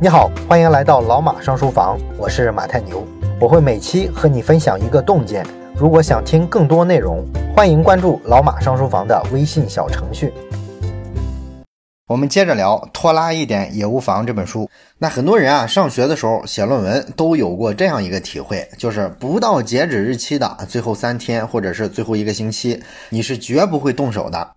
你好，欢迎来到老马上书房，我是马太牛，我会每期和你分享一个洞见。如果想听更多内容，欢迎关注老马上书房的微信小程序。我们接着聊《拖拉一点也无妨》这本书。那很多人啊，上学的时候写论文都有过这样一个体会，就是不到截止日期的最后三天或者是最后一个星期，你是绝不会动手的。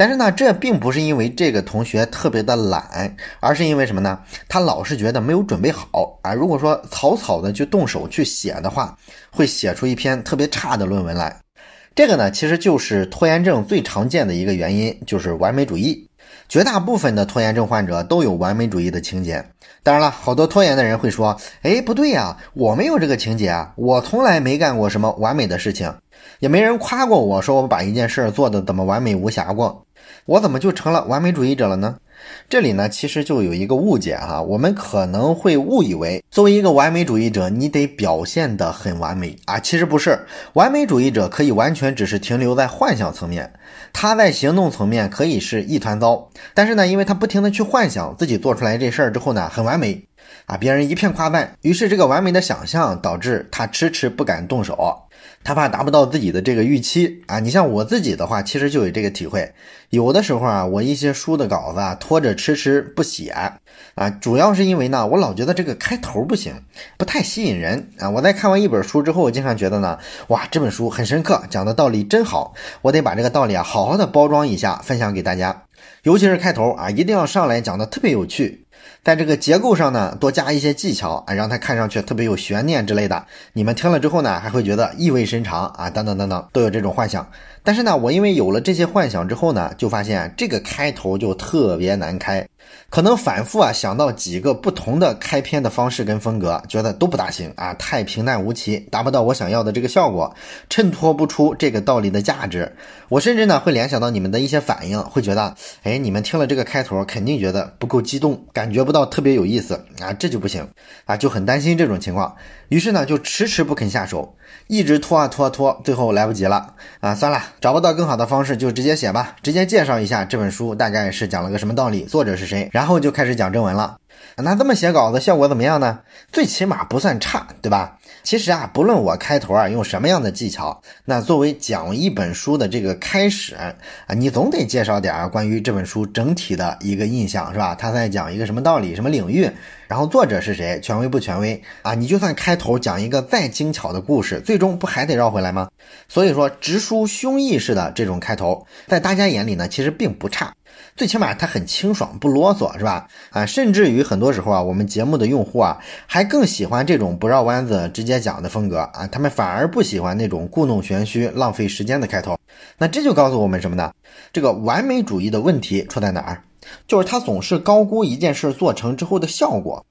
但是呢，这并不是因为这个同学特别的懒，而是因为什么呢？他老是觉得没有准备好啊。如果说草草的去动手去写的话，会写出一篇特别差的论文来。这个呢，其实就是拖延症最常见的一个原因，就是完美主义。绝大部分的拖延症患者都有完美主义的情节。当然了，好多拖延的人会说：“哎，不对呀，我没有这个情节啊，我从来没干过什么完美的事情。”也没人夸过我说我把一件事做的怎么完美无瑕过，我怎么就成了完美主义者了呢？这里呢其实就有一个误解哈，我们可能会误以为作为一个完美主义者，你得表现得很完美啊，其实不是，完美主义者可以完全只是停留在幻想层面，他在行动层面可以是一团糟，但是呢，因为他不停的去幻想自己做出来这事儿之后呢很完美啊，别人一片夸赞，于是这个完美的想象导致他迟迟不敢动手。他怕达不到自己的这个预期啊！你像我自己的话，其实就有这个体会。有的时候啊，我一些书的稿子啊拖着迟迟不写啊，主要是因为呢，我老觉得这个开头不行，不太吸引人啊。我在看完一本书之后，我经常觉得呢，哇，这本书很深刻，讲的道理真好，我得把这个道理啊好好的包装一下，分享给大家。尤其是开头啊，一定要上来讲的特别有趣。在这个结构上呢，多加一些技巧啊，让它看上去特别有悬念之类的。你们听了之后呢，还会觉得意味深长啊，等等等等，都有这种幻想。但是呢，我因为有了这些幻想之后呢，就发现这个开头就特别难开。可能反复啊想到几个不同的开篇的方式跟风格，觉得都不大行啊，太平淡无奇，达不到我想要的这个效果，衬托不出这个道理的价值。我甚至呢会联想到你们的一些反应，会觉得，哎，你们听了这个开头，肯定觉得不够激动，感觉不到特别有意思啊，这就不行啊，就很担心这种情况，于是呢就迟迟不肯下手。一直拖啊拖啊拖，最后来不及了啊！算了，找不到更好的方式，就直接写吧，直接介绍一下这本书大概是讲了个什么道理，作者是谁，然后就开始讲正文了。那这么写稿子效果怎么样呢？最起码不算差，对吧？其实啊，不论我开头啊用什么样的技巧，那作为讲一本书的这个开始啊，你总得介绍点关于这本书整体的一个印象，是吧？他在讲一个什么道理、什么领域，然后作者是谁，权威不权威啊？你就算开头讲一个再精巧的故事，最终不还得绕回来吗？所以说，直抒胸臆式的这种开头，在大家眼里呢，其实并不差。最起码它很清爽，不啰嗦，是吧？啊，甚至于很多时候啊，我们节目的用户啊，还更喜欢这种不绕弯子直接讲的风格啊，他们反而不喜欢那种故弄玄虚、浪费时间的开头。那这就告诉我们什么呢？这个完美主义的问题出在哪儿？就是他总是高估一件事做成之后的效果。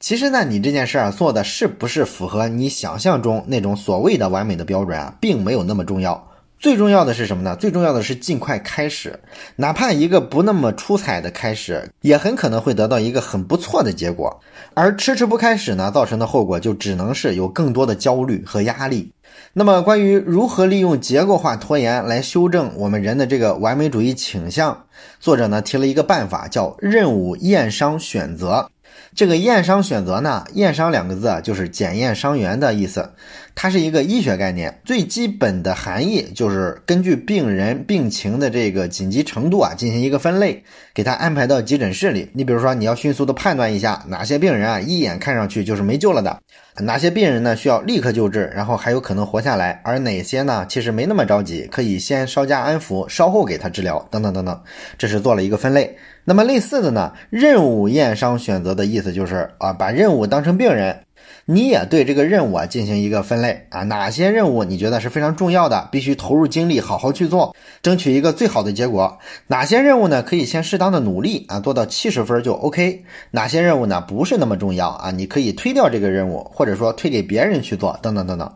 其实呢，你这件事儿做的是不是符合你想象中那种所谓的完美的标准啊，并没有那么重要。最重要的是什么呢？最重要的是尽快开始，哪怕一个不那么出彩的开始，也很可能会得到一个很不错的结果。而迟迟不开始呢，造成的后果就只能是有更多的焦虑和压力。那么，关于如何利用结构化拖延来修正我们人的这个完美主义倾向，作者呢提了一个办法，叫任务验伤选择。这个验伤选择呢，验伤两个字啊，就是检验伤员的意思。它是一个医学概念，最基本的含义就是根据病人病情的这个紧急程度啊，进行一个分类，给他安排到急诊室里。你比如说，你要迅速的判断一下哪些病人啊，一眼看上去就是没救了的，哪些病人呢需要立刻救治，然后还有可能活下来，而哪些呢其实没那么着急，可以先稍加安抚，稍后给他治疗，等等等等。这是做了一个分类。那么类似的呢，任务验伤选择的意思就是啊，把任务当成病人。你也对这个任务啊进行一个分类啊，哪些任务你觉得是非常重要的，必须投入精力好好去做，争取一个最好的结果？哪些任务呢可以先适当的努力啊，做到七十分就 OK？哪些任务呢不是那么重要啊，你可以推掉这个任务，或者说推给别人去做，等等等等。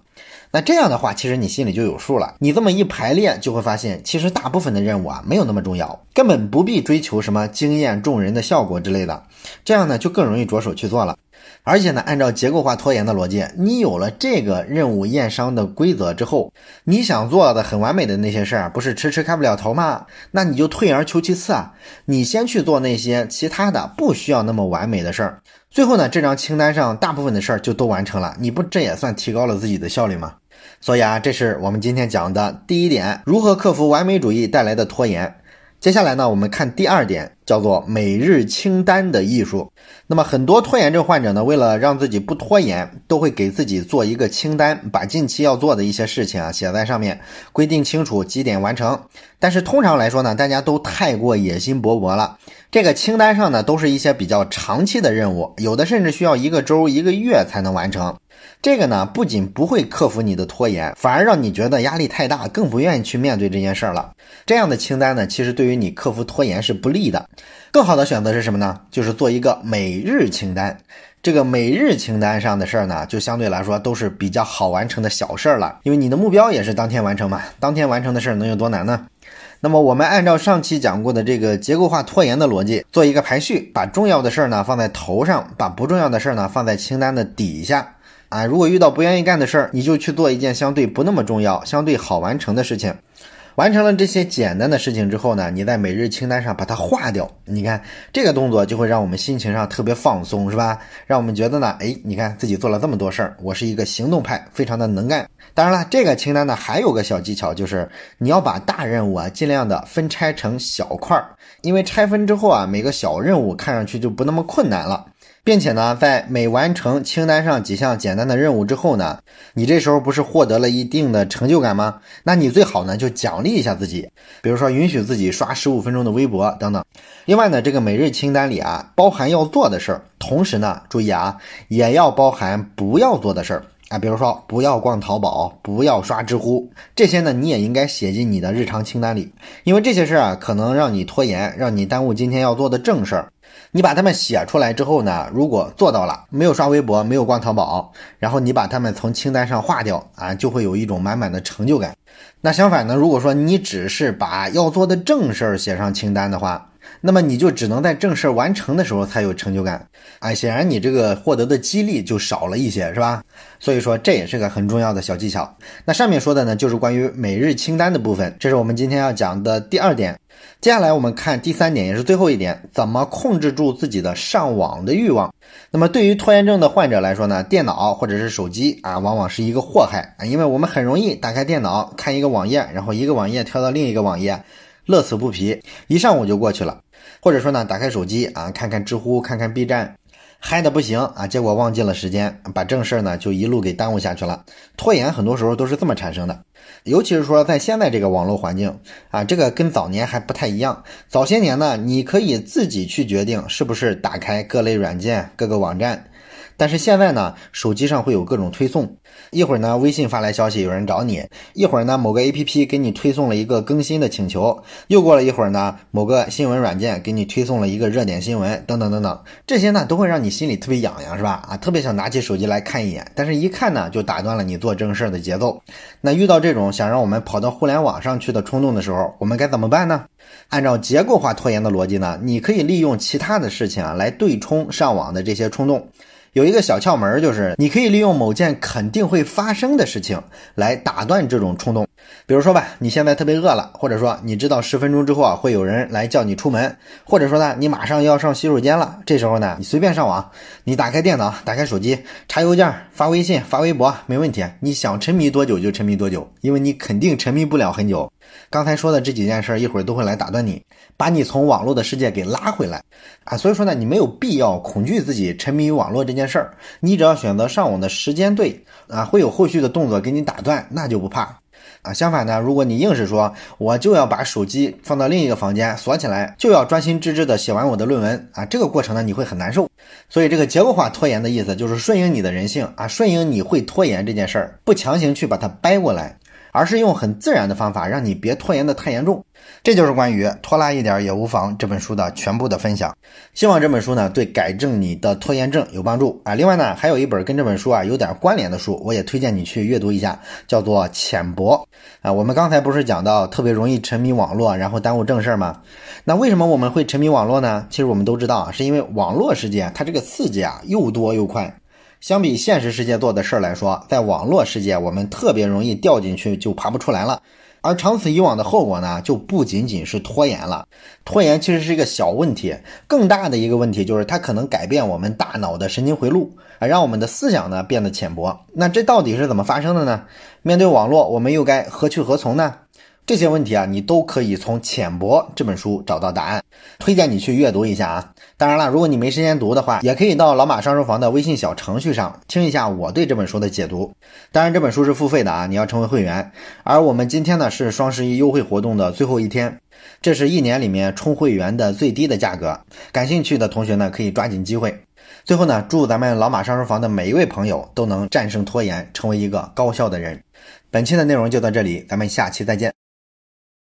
那这样的话，其实你心里就有数了。你这么一排列，就会发现，其实大部分的任务啊没有那么重要，根本不必追求什么惊艳众人的效果之类的。这样呢，就更容易着手去做了。而且呢，按照结构化拖延的逻辑，你有了这个任务验伤的规则之后，你想做的很完美的那些事儿，不是迟迟开不了头吗？那你就退而求其次啊，你先去做那些其他的不需要那么完美的事儿。最后呢，这张清单上大部分的事儿就都完成了，你不这也算提高了自己的效率吗？所以啊，这是我们今天讲的第一点，如何克服完美主义带来的拖延。接下来呢，我们看第二点，叫做每日清单的艺术。那么很多拖延症患者呢，为了让自己不拖延，都会给自己做一个清单，把近期要做的一些事情啊写在上面，规定清楚几点完成。但是通常来说呢，大家都太过野心勃勃了。这个清单上呢，都是一些比较长期的任务，有的甚至需要一个周、一个月才能完成。这个呢，不仅不会克服你的拖延，反而让你觉得压力太大，更不愿意去面对这件事儿了。这样的清单呢，其实对于你克服拖延是不利的。更好的选择是什么呢？就是做一个每日清单。这个每日清单上的事儿呢，就相对来说都是比较好完成的小事儿了，因为你的目标也是当天完成嘛。当天完成的事儿能有多难呢？那么我们按照上期讲过的这个结构化拖延的逻辑，做一个排序，把重要的事儿呢放在头上，把不重要的事儿呢放在清单的底下。啊，如果遇到不愿意干的事儿，你就去做一件相对不那么重要、相对好完成的事情。完成了这些简单的事情之后呢，你在每日清单上把它划掉。你看这个动作就会让我们心情上特别放松，是吧？让我们觉得呢，哎，你看自己做了这么多事儿，我是一个行动派，非常的能干。当然了，这个清单呢还有个小技巧，就是你要把大任务啊尽量的分拆成小块儿，因为拆分之后啊，每个小任务看上去就不那么困难了。并且呢，在每完成清单上几项简单的任务之后呢，你这时候不是获得了一定的成就感吗？那你最好呢就奖励一下自己，比如说允许自己刷十五分钟的微博等等。另外呢，这个每日清单里啊，包含要做的事儿，同时呢，注意啊，也要包含不要做的事儿啊，比如说不要逛淘宝，不要刷知乎，这些呢你也应该写进你的日常清单里，因为这些事儿啊可能让你拖延，让你耽误今天要做的正事儿。你把它们写出来之后呢，如果做到了，没有刷微博，没有逛淘宝，然后你把它们从清单上划掉啊，就会有一种满满的成就感。那相反呢，如果说你只是把要做的正事儿写上清单的话，那么你就只能在正事完成的时候才有成就感啊，显然你这个获得的激励就少了一些，是吧？所以说这也是个很重要的小技巧。那上面说的呢，就是关于每日清单的部分，这是我们今天要讲的第二点。接下来我们看第三点，也是最后一点，怎么控制住自己的上网的欲望。那么对于拖延症的患者来说呢，电脑或者是手机啊，往往是一个祸害啊，因为我们很容易打开电脑看一个网页，然后一个网页跳到另一个网页，乐此不疲，一上午就过去了。或者说呢，打开手机啊，看看知乎，看看 B 站。嗨的不行啊，结果忘记了时间，把正事儿呢就一路给耽误下去了。拖延很多时候都是这么产生的，尤其是说在现在这个网络环境啊，这个跟早年还不太一样。早些年呢，你可以自己去决定是不是打开各类软件、各个网站。但是现在呢，手机上会有各种推送，一会儿呢微信发来消息有人找你，一会儿呢某个 A P P 给你推送了一个更新的请求，又过了一会儿呢某个新闻软件给你推送了一个热点新闻，等等等等，这些呢都会让你心里特别痒痒，是吧？啊，特别想拿起手机来看一眼，但是一看呢就打断了你做正事儿的节奏。那遇到这这种想让我们跑到互联网上去的冲动的时候，我们该怎么办呢？按照结构化拖延的逻辑呢，你可以利用其他的事情啊来对冲上网的这些冲动。有一个小窍门，就是你可以利用某件肯定会发生的事情来打断这种冲动。比如说吧，你现在特别饿了，或者说你知道十分钟之后啊会有人来叫你出门，或者说呢你马上要上洗手间了，这时候呢你随便上网，你打开电脑，打开手机，查邮件，发微信，发微博，没问题。你想沉迷多久就沉迷多久，因为你肯定沉迷不了很久。刚才说的这几件事，一会儿都会来打断你，把你从网络的世界给拉回来啊。所以说呢，你没有必要恐惧自己沉迷于网络这件事儿，你只要选择上网的时间对啊，会有后续的动作给你打断，那就不怕啊。相反呢，如果你硬是说我就要把手机放到另一个房间锁起来，就要专心致志的写完我的论文啊，这个过程呢你会很难受。所以这个结构化拖延的意思就是顺应你的人性啊，顺应你会拖延这件事儿，不强行去把它掰过来。而是用很自然的方法让你别拖延的太严重。这就是关于拖拉一点也无妨这本书的全部的分享。希望这本书呢对改正你的拖延症有帮助啊。另外呢，还有一本跟这本书啊有点关联的书，我也推荐你去阅读一下，叫做《浅薄》啊。我们刚才不是讲到特别容易沉迷网络，然后耽误正事儿吗？那为什么我们会沉迷网络呢？其实我们都知道啊，是因为网络世界它这个刺激啊又多又快。相比现实世界做的事儿来说，在网络世界我们特别容易掉进去就爬不出来了。而长此以往的后果呢，就不仅仅是拖延了。拖延其实是一个小问题，更大的一个问题就是它可能改变我们大脑的神经回路啊，让我们的思想呢变得浅薄。那这到底是怎么发生的呢？面对网络，我们又该何去何从呢？这些问题啊，你都可以从《浅薄》这本书找到答案，推荐你去阅读一下啊。当然了，如果你没时间读的话，也可以到老马上书房的微信小程序上听一下我对这本书的解读。当然，这本书是付费的啊，你要成为会员。而我们今天呢是双十一优惠活动的最后一天，这是一年里面充会员的最低的价格。感兴趣的同学呢可以抓紧机会。最后呢，祝咱们老马上书房的每一位朋友都能战胜拖延，成为一个高效的人。本期的内容就到这里，咱们下期再见。